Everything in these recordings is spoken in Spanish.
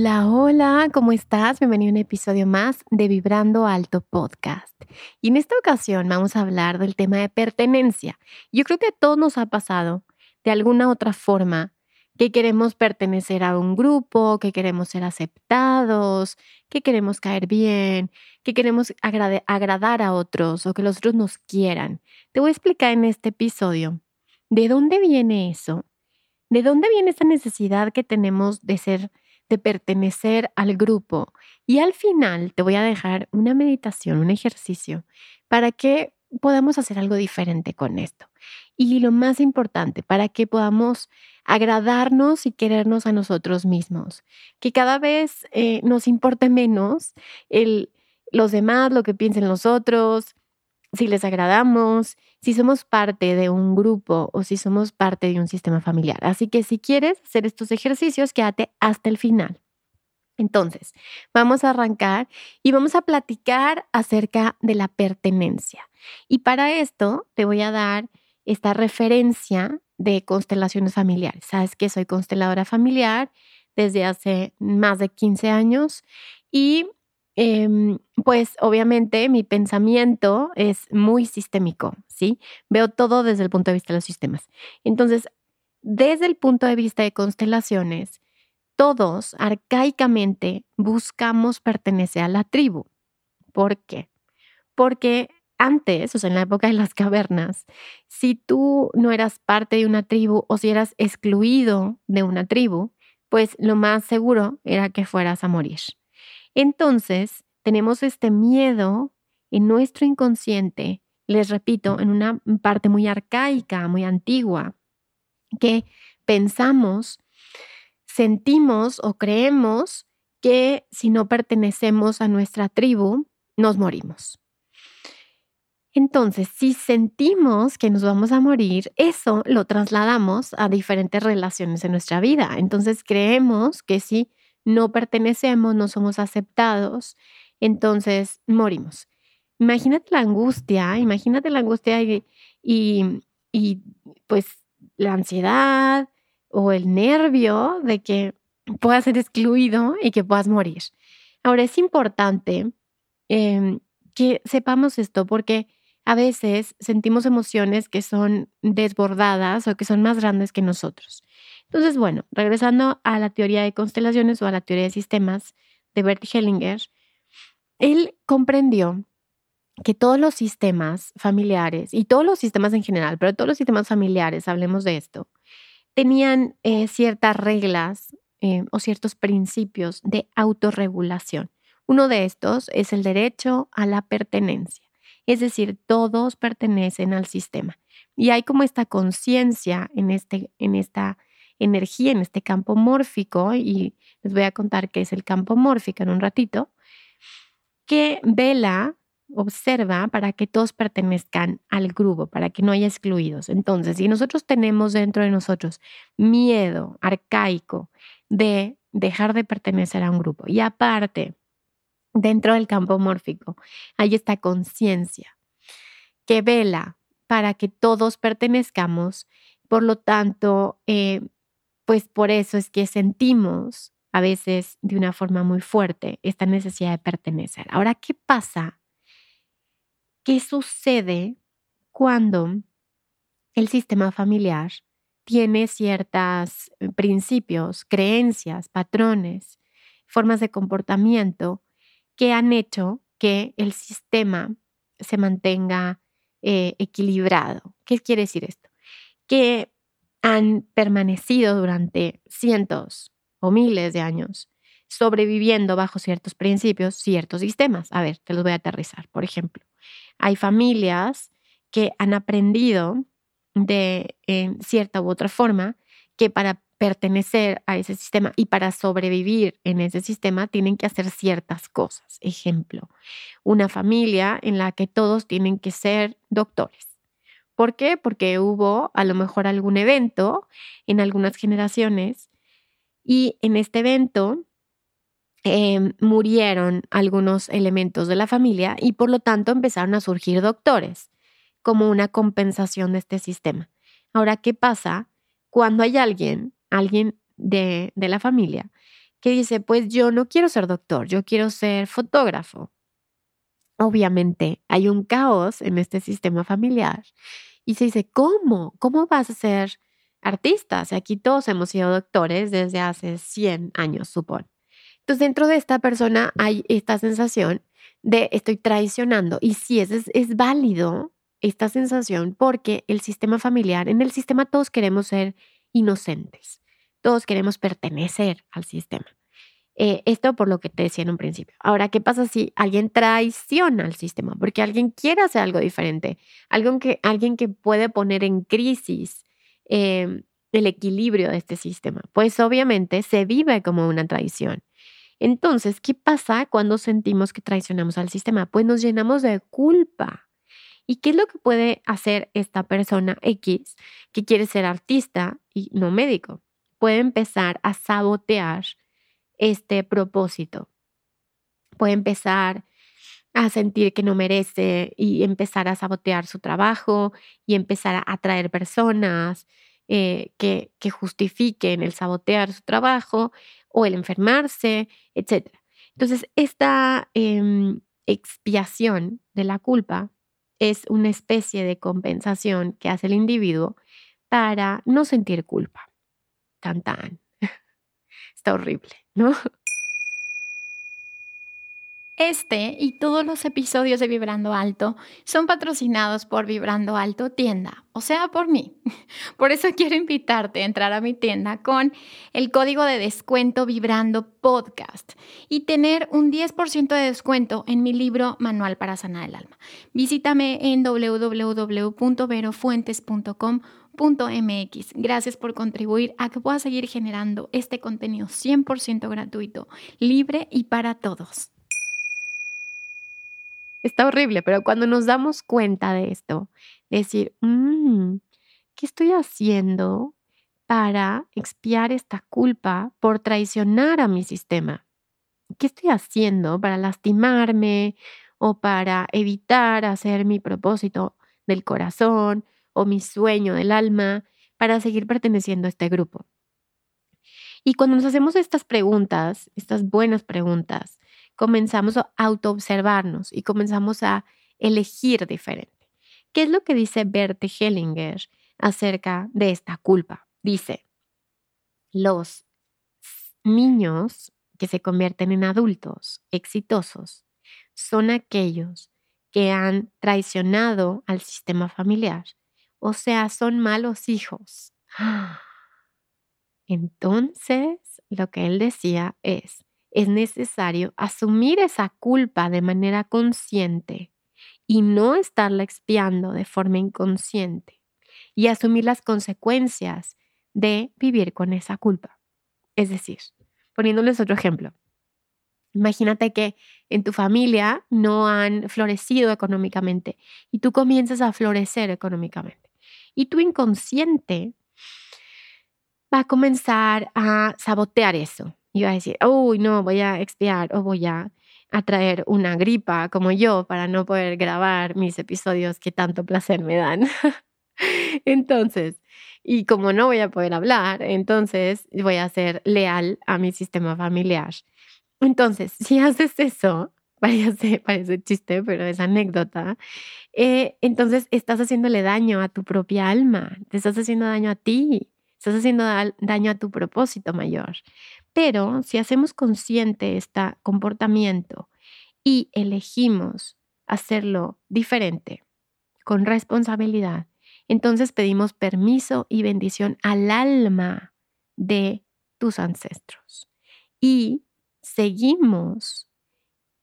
Hola, hola, ¿cómo estás? Bienvenido a un episodio más de Vibrando Alto Podcast. Y en esta ocasión vamos a hablar del tema de pertenencia. Yo creo que a todos nos ha pasado de alguna otra forma que queremos pertenecer a un grupo, que queremos ser aceptados, que queremos caer bien, que queremos agradar a otros o que los otros nos quieran. Te voy a explicar en este episodio de dónde viene eso, de dónde viene esa necesidad que tenemos de ser de pertenecer al grupo. Y al final te voy a dejar una meditación, un ejercicio, para que podamos hacer algo diferente con esto. Y lo más importante, para que podamos agradarnos y querernos a nosotros mismos. Que cada vez eh, nos importe menos el, los demás, lo que piensen los otros, si les agradamos, si somos parte de un grupo o si somos parte de un sistema familiar. Así que si quieres hacer estos ejercicios, quédate hasta el final. Entonces, vamos a arrancar y vamos a platicar acerca de la pertenencia. Y para esto te voy a dar esta referencia de constelaciones familiares. Sabes que soy consteladora familiar desde hace más de 15 años y Em, pues obviamente mi pensamiento es muy sistémico, ¿sí? Veo todo desde el punto de vista de los sistemas. Entonces, desde el punto de vista de constelaciones, todos arcaicamente buscamos pertenecer a la tribu. ¿Por qué? Porque antes, o sea, en la época de las cavernas, si tú no eras parte de una tribu o si eras excluido de una tribu, pues lo más seguro era que fueras a morir. Entonces, tenemos este miedo en nuestro inconsciente, les repito, en una parte muy arcaica, muy antigua, que pensamos, sentimos o creemos que si no pertenecemos a nuestra tribu, nos morimos. Entonces, si sentimos que nos vamos a morir, eso lo trasladamos a diferentes relaciones en nuestra vida. Entonces, creemos que si no pertenecemos, no somos aceptados, entonces morimos. Imagínate la angustia, imagínate la angustia y, y, pues la ansiedad o el nervio de que puedas ser excluido y que puedas morir. Ahora es importante em, que sepamos esto porque a veces sentimos emociones que son desbordadas o que son más grandes que nosotros. Entonces, bueno, regresando a la teoría de constelaciones o a la teoría de sistemas de Bert Hellinger, él comprendió que todos los sistemas familiares y todos los sistemas en general, pero todos los sistemas familiares, hablemos de esto, tenían eh, ciertas reglas eh, o ciertos principios de autorregulación. Uno de estos es el derecho a la pertenencia, es decir, todos pertenecen al sistema. Y hay como esta conciencia en, este, en esta energía en este campo mórfico, y les voy a contar qué es el campo mórfico en un ratito, que vela, observa para que todos pertenezcan al grupo, para que no haya excluidos. Entonces, si nosotros tenemos dentro de nosotros miedo arcaico de dejar de pertenecer a un grupo, y aparte, dentro del campo mórfico, hay esta conciencia que vela para que todos pertenezcamos, por lo tanto, eh, pues por eso es que sentimos a veces de una forma muy fuerte esta necesidad de pertenecer. Ahora, ¿qué pasa? ¿Qué sucede cuando el sistema familiar tiene ciertos eh, principios, creencias, patrones, formas de comportamiento que han hecho que el sistema se mantenga eh, equilibrado. ¿Qué quiere decir esto? Que han permanecido durante cientos o miles de años sobreviviendo bajo ciertos principios, ciertos sistemas. A ver, te los voy a aterrizar. Por ejemplo, hay familias que han aprendido de en cierta u otra forma que para pertenecer a ese sistema y para sobrevivir en ese sistema tienen que hacer ciertas cosas. Ejemplo, una familia en la que todos tienen que ser doctores. ¿Por qué? Porque hubo a lo mejor algún evento en algunas generaciones y en este evento em, murieron algunos elementos de la familia y por lo tanto empezaron a surgir doctores como una compensación de este sistema. Ahora, ¿qué pasa cuando hay alguien alguien de, de la familia que dice, pues yo no quiero ser doctor, yo quiero ser fotógrafo. Obviamente hay un caos en este sistema familiar y se dice, ¿cómo? ¿Cómo vas a ser artista? O aquí todos hemos sido doctores desde hace 100 años, supongo. Entonces, dentro de esta persona hay esta sensación de estoy traicionando. Y sí, es, es válido esta sensación porque el sistema familiar, en el sistema todos queremos ser inocentes. Todos queremos pertenecer al sistema. Eh, esto por lo que te decía en un principio. Ahora, ¿qué pasa si alguien traiciona al sistema? Porque alguien quiere hacer algo diferente, alguien que, alguien que puede poner en crisis em, el equilibrio de este sistema. Pues obviamente se vive como una traición. Entonces, ¿qué pasa cuando sentimos que traicionamos al sistema? Pues nos llenamos de culpa. ¿Y qué es lo que puede hacer esta persona X que quiere ser artista y no médico? Puede empezar a sabotear este propósito. Puede empezar a sentir que no merece y empezar a sabotear su trabajo y empezar a atraer personas eh, que, que justifiquen el sabotear su trabajo o el enfermarse, etc. Entonces, esta em, expiación de la culpa es una especie de compensación que hace el individuo para no sentir culpa. Tan tan. Está horrible, ¿no? Este y todos los episodios de Vibrando Alto son patrocinados por Vibrando Alto Tienda, o sea, por mí. Por eso quiero invitarte a entrar a mi tienda con el código de descuento Vibrando Podcast y tener un 10% de descuento en mi libro Manual para Sanar el Alma. Visítame en www.verofuentes.com.mx. Gracias por contribuir a que pueda seguir generando este contenido 100% gratuito, libre y para todos. Está horrible, pero cuando nos damos cuenta de esto, decir, mm, ¿qué estoy haciendo para expiar esta culpa por traicionar a mi sistema? ¿Qué estoy haciendo para lastimarme o para evitar hacer mi propósito del corazón o mi sueño del alma para seguir perteneciendo a este grupo? Y cuando nos hacemos estas preguntas, estas buenas preguntas, comenzamos a autoobservarnos y comenzamos a elegir diferente. ¿Qué es lo que dice Bert Hellinger acerca de esta culpa? Dice, los niños que se convierten en adultos exitosos son aquellos que han traicionado al sistema familiar, o sea, son malos hijos. Entonces, lo que él decía es, es necesario asumir esa culpa de manera consciente y no estarla expiando de forma inconsciente y asumir las consecuencias de vivir con esa culpa. Es decir, poniéndoles otro ejemplo, imagínate que en tu familia no han florecido económicamente y tú comienzas a florecer económicamente y tu inconsciente va a comenzar a sabotear eso y va a decir, uy, no, voy a expiar o voy a atraer una gripa como yo para no poder grabar mis episodios que tanto placer me dan. entonces, y como no voy a poder hablar, entonces voy a ser leal a mi sistema familiar. Entonces, si haces eso, parece, parece chiste, pero es anécdota, eh, entonces estás haciéndole daño a tu propia alma, te estás haciendo daño a ti, estás haciendo daño a tu propósito mayor. Pero si hacemos consciente este comportamiento y elegimos hacerlo diferente, con responsabilidad, entonces pedimos permiso y bendición al alma de tus ancestros y seguimos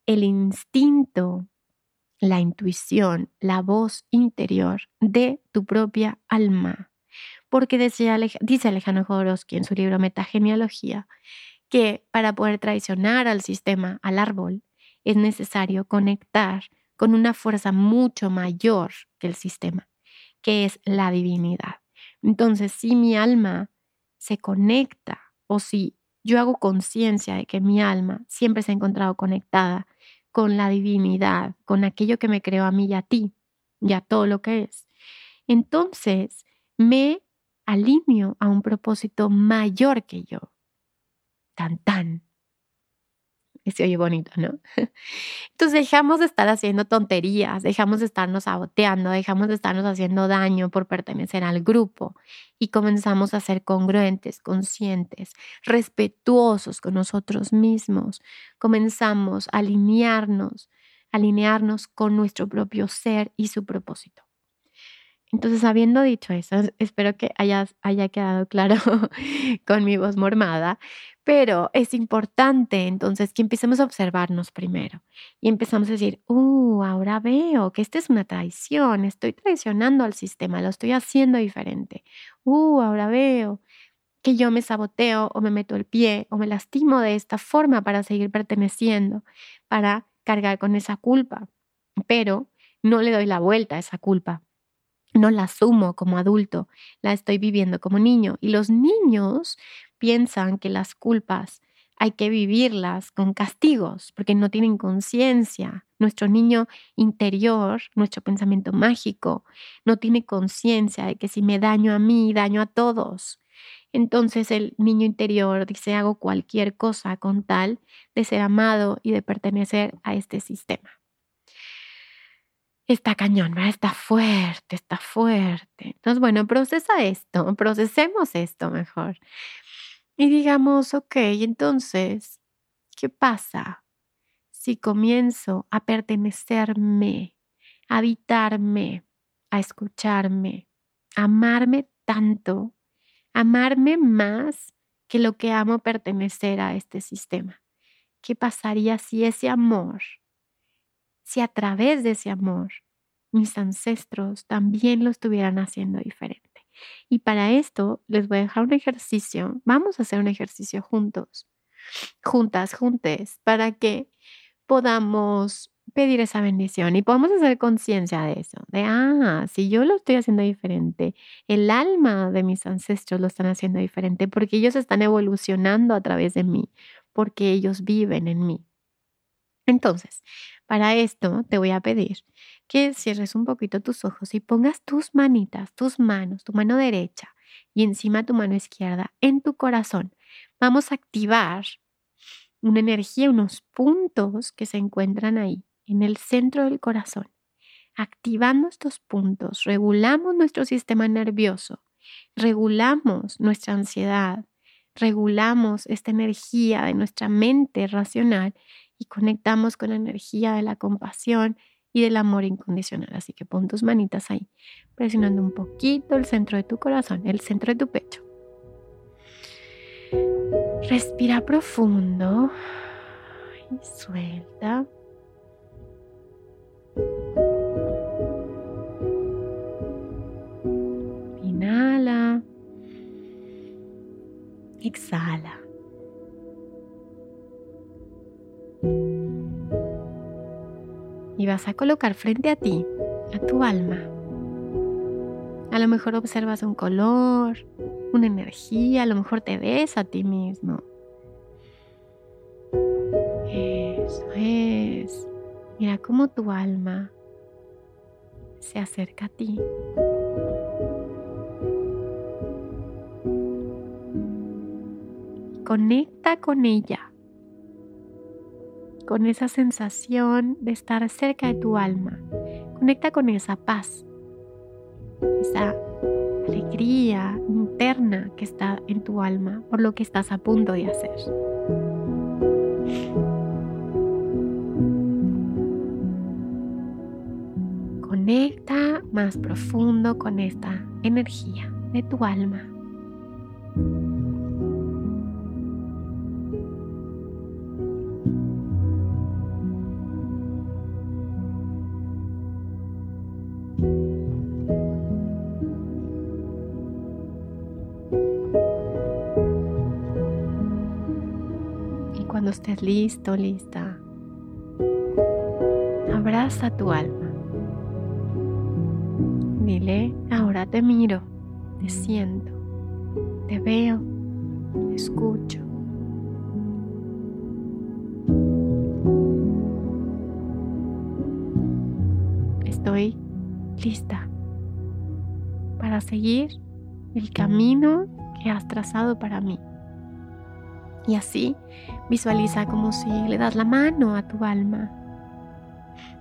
el instinto, la intuición, la voz interior de tu propia alma. Porque dice Alejandro Jodorowsky en su libro Metagenealogía que para poder traicionar al sistema, al árbol, es necesario conectar con una fuerza mucho mayor que el sistema, que es la divinidad. Entonces, si mi alma se conecta o si yo hago conciencia de que mi alma siempre se ha encontrado conectada con la divinidad, con aquello que me creó a mí y a ti, y a todo lo que es, entonces me alineo a un propósito mayor que yo. Tan tan se oye bonito, ¿no? Entonces dejamos de estar haciendo tonterías, dejamos de estarnos saboteando, dejamos de estarnos haciendo daño por pertenecer al grupo y comenzamos a ser congruentes, conscientes, respetuosos con nosotros mismos. Comenzamos a alinearnos, alinearnos con nuestro propio ser y su propósito. Entonces, habiendo dicho eso, espero que haya, haya quedado claro con mi voz mormada, pero es importante entonces que empecemos a observarnos primero y empezamos a decir, uh, ahora veo que esta es una traición, estoy traicionando al sistema, lo estoy haciendo diferente. Uh, ahora veo que yo me saboteo o me meto el pie o me lastimo de esta forma para seguir perteneciendo, para cargar con esa culpa, pero no le doy la vuelta a esa culpa. No la asumo como adulto, la estoy viviendo como niño. Y los niños piensan que las culpas hay que vivirlas con castigos porque no tienen conciencia. Nuestro niño interior, nuestro pensamiento mágico, no tiene conciencia de que si me daño a mí, daño a todos. Entonces el niño interior dice hago cualquier cosa con tal de ser amado y de pertenecer a este sistema. Está cañón, ¿verdad? Está fuerte, está fuerte. Entonces, bueno, procesa esto, procesemos esto mejor. Y digamos, ok, entonces, ¿qué pasa si comienzo a pertenecerme, a habitarme, a escucharme, a amarme tanto, amarme más que lo que amo pertenecer a este sistema? ¿Qué pasaría si ese amor, si a través de ese amor mis ancestros también lo estuvieran haciendo diferente? Y para esto les voy a dejar un ejercicio. Vamos a hacer un ejercicio juntos, juntas, juntes, para que podamos pedir esa bendición y podamos hacer conciencia de eso, de, ah, si yo lo estoy haciendo diferente, el alma de mis ancestros lo están haciendo diferente porque ellos están evolucionando a través de mí, porque ellos viven en mí. Entonces, para esto te voy a pedir que cierres un poquito tus ojos y pongas tus manitas, tus manos, tu mano derecha y encima tu mano izquierda en tu corazón. Vamos a activar una energía, unos puntos que se encuentran ahí, en el centro del corazón. Activando estos puntos, regulamos nuestro sistema nervioso, regulamos nuestra ansiedad, regulamos esta energía de nuestra mente racional y conectamos con la energía de la compasión y del amor incondicional. Así que pon tus manitas ahí, presionando un poquito el centro de tu corazón, el centro de tu pecho. Respira profundo y suelta. Inhala. Exhala. Vas a colocar frente a ti, a tu alma. A lo mejor observas un color, una energía, a lo mejor te ves a ti mismo. Eso es. Mira cómo tu alma se acerca a ti. Conecta con ella con esa sensación de estar cerca de tu alma. Conecta con esa paz, esa alegría interna que está en tu alma por lo que estás a punto de hacer. Conecta más profundo con esta energía de tu alma. Cuando estés listo, lista, abraza tu alma. Dile, ahora te miro, te siento, te veo, te escucho. Estoy lista para seguir el camino que has trazado para mí. Y así visualiza como si le das la mano a tu alma.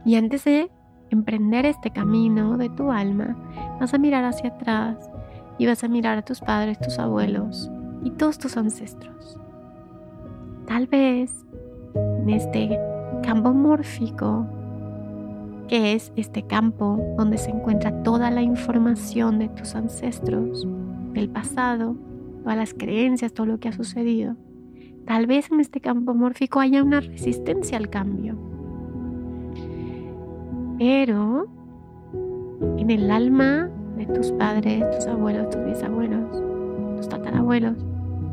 Y antes de emprender este camino de tu alma, vas a mirar hacia atrás y vas a mirar a tus padres, tus abuelos y todos tus ancestros. Tal vez en este campo mórfico, que es este campo donde se encuentra toda la información de tus ancestros, del pasado, todas las creencias, todo lo que ha sucedido. Tal vez en este campo mórfico haya una resistencia al cambio pero en el alma de tus padres, tus abuelos, tus bisabuelos, tus tatarabuelos,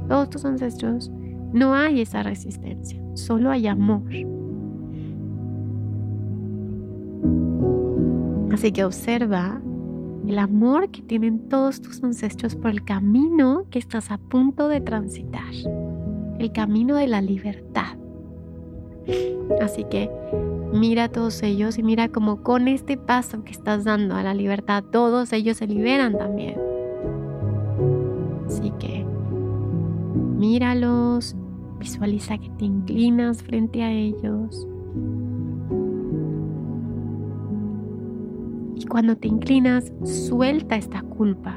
todos tus ancestros, no hay esa resistencia, solo hay amor. Así que observa el amor que tienen todos tus ancestros por el camino que estás a punto de transitar, el camino de la libertad. Así que mira a todos ellos y mira como con este paso que estás dando a la libertad, todos ellos se liberan también. Así que míralos, visualiza que te inclinas frente a ellos. Y cuando te inclinas, suelta esta culpa.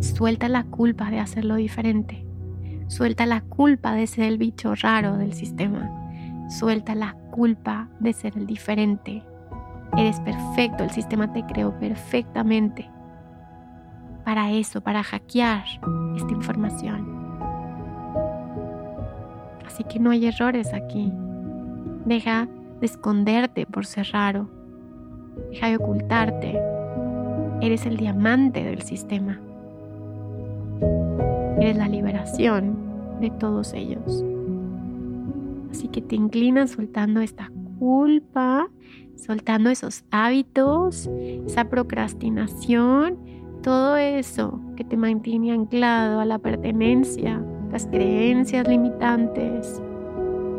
Suelta la culpa de hacerlo diferente. Suelta la culpa de ser el bicho raro del sistema. Suelta la culpa de ser el diferente. Eres perfecto, el sistema te creó perfectamente para eso, para hackear esta información. Así que no hay errores aquí. Deja de esconderte por ser raro. Deja de ocultarte. Eres el diamante del sistema. Eres la liberación de todos ellos. Así que te inclinas soltando esta culpa, soltando esos hábitos, esa procrastinación, todo eso que te mantiene anclado a la pertenencia, las creencias limitantes.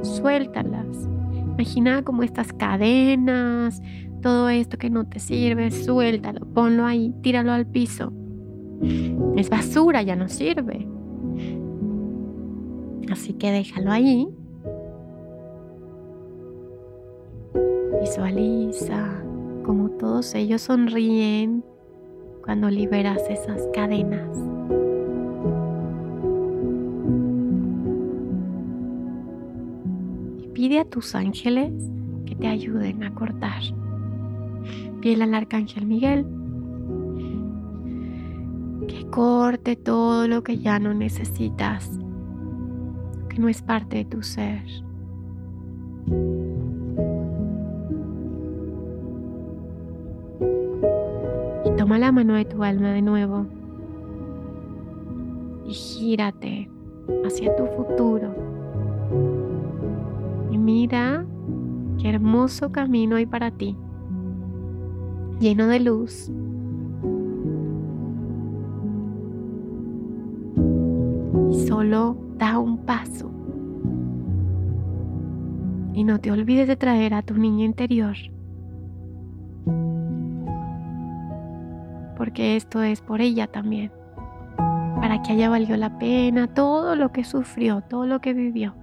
Suéltalas. Imagina como estas cadenas, todo esto que no te sirve, suéltalo, ponlo ahí, tíralo al piso. Es basura, ya no sirve. Así que déjalo ahí. Visualiza como todos ellos sonríen cuando liberas esas cadenas. Y pide a tus ángeles que te ayuden a cortar. Pide al arcángel Miguel corte todo lo que ya no necesitas, que no es parte de tu ser. Y toma la mano de tu alma de nuevo y gírate hacia tu futuro. Y mira qué hermoso camino hay para ti, lleno de luz, Solo da un paso. Y no te olvides de traer a tu niña interior. Porque esto es por ella también. Para que haya valió la pena todo lo que sufrió, todo lo que vivió.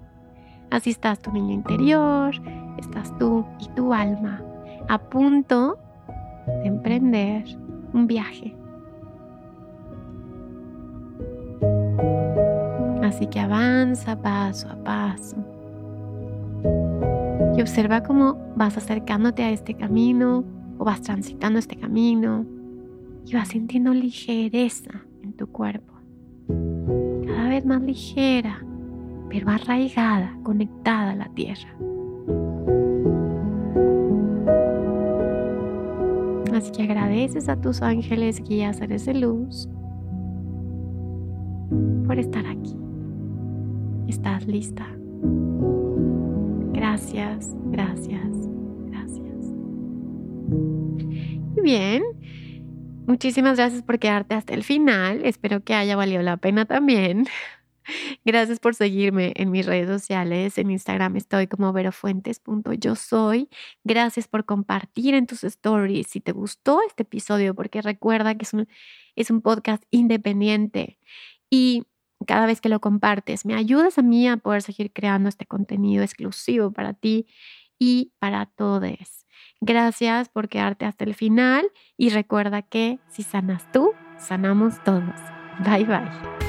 Así estás tu niña interior, estás tú y tu alma a punto de emprender un viaje Así que avanza paso a paso. Y observa cómo vas acercándote a este camino, o vas transitando este camino y vas sintiendo ligereza en tu cuerpo. Cada vez más ligera, pero arraigada, conectada a la tierra. Así que agradeces a tus ángeles, guías, seres de luz por estar aquí. Estás lista. Gracias, gracias, gracias. Y bien, muchísimas gracias por quedarte hasta el final. Espero que haya valido la pena también. Gracias por seguirme en mis redes sociales. En Instagram estoy como verofuentes.yo soy. Gracias por compartir en tus stories si te gustó este episodio, porque recuerda que es un, es un podcast independiente y cada vez que lo compartes me ayudas a mí a poder seguir creando este contenido exclusivo para ti y para todos. Gracias por quedarte hasta el final y recuerda que si sanas tú, sanamos todos. Bye bye.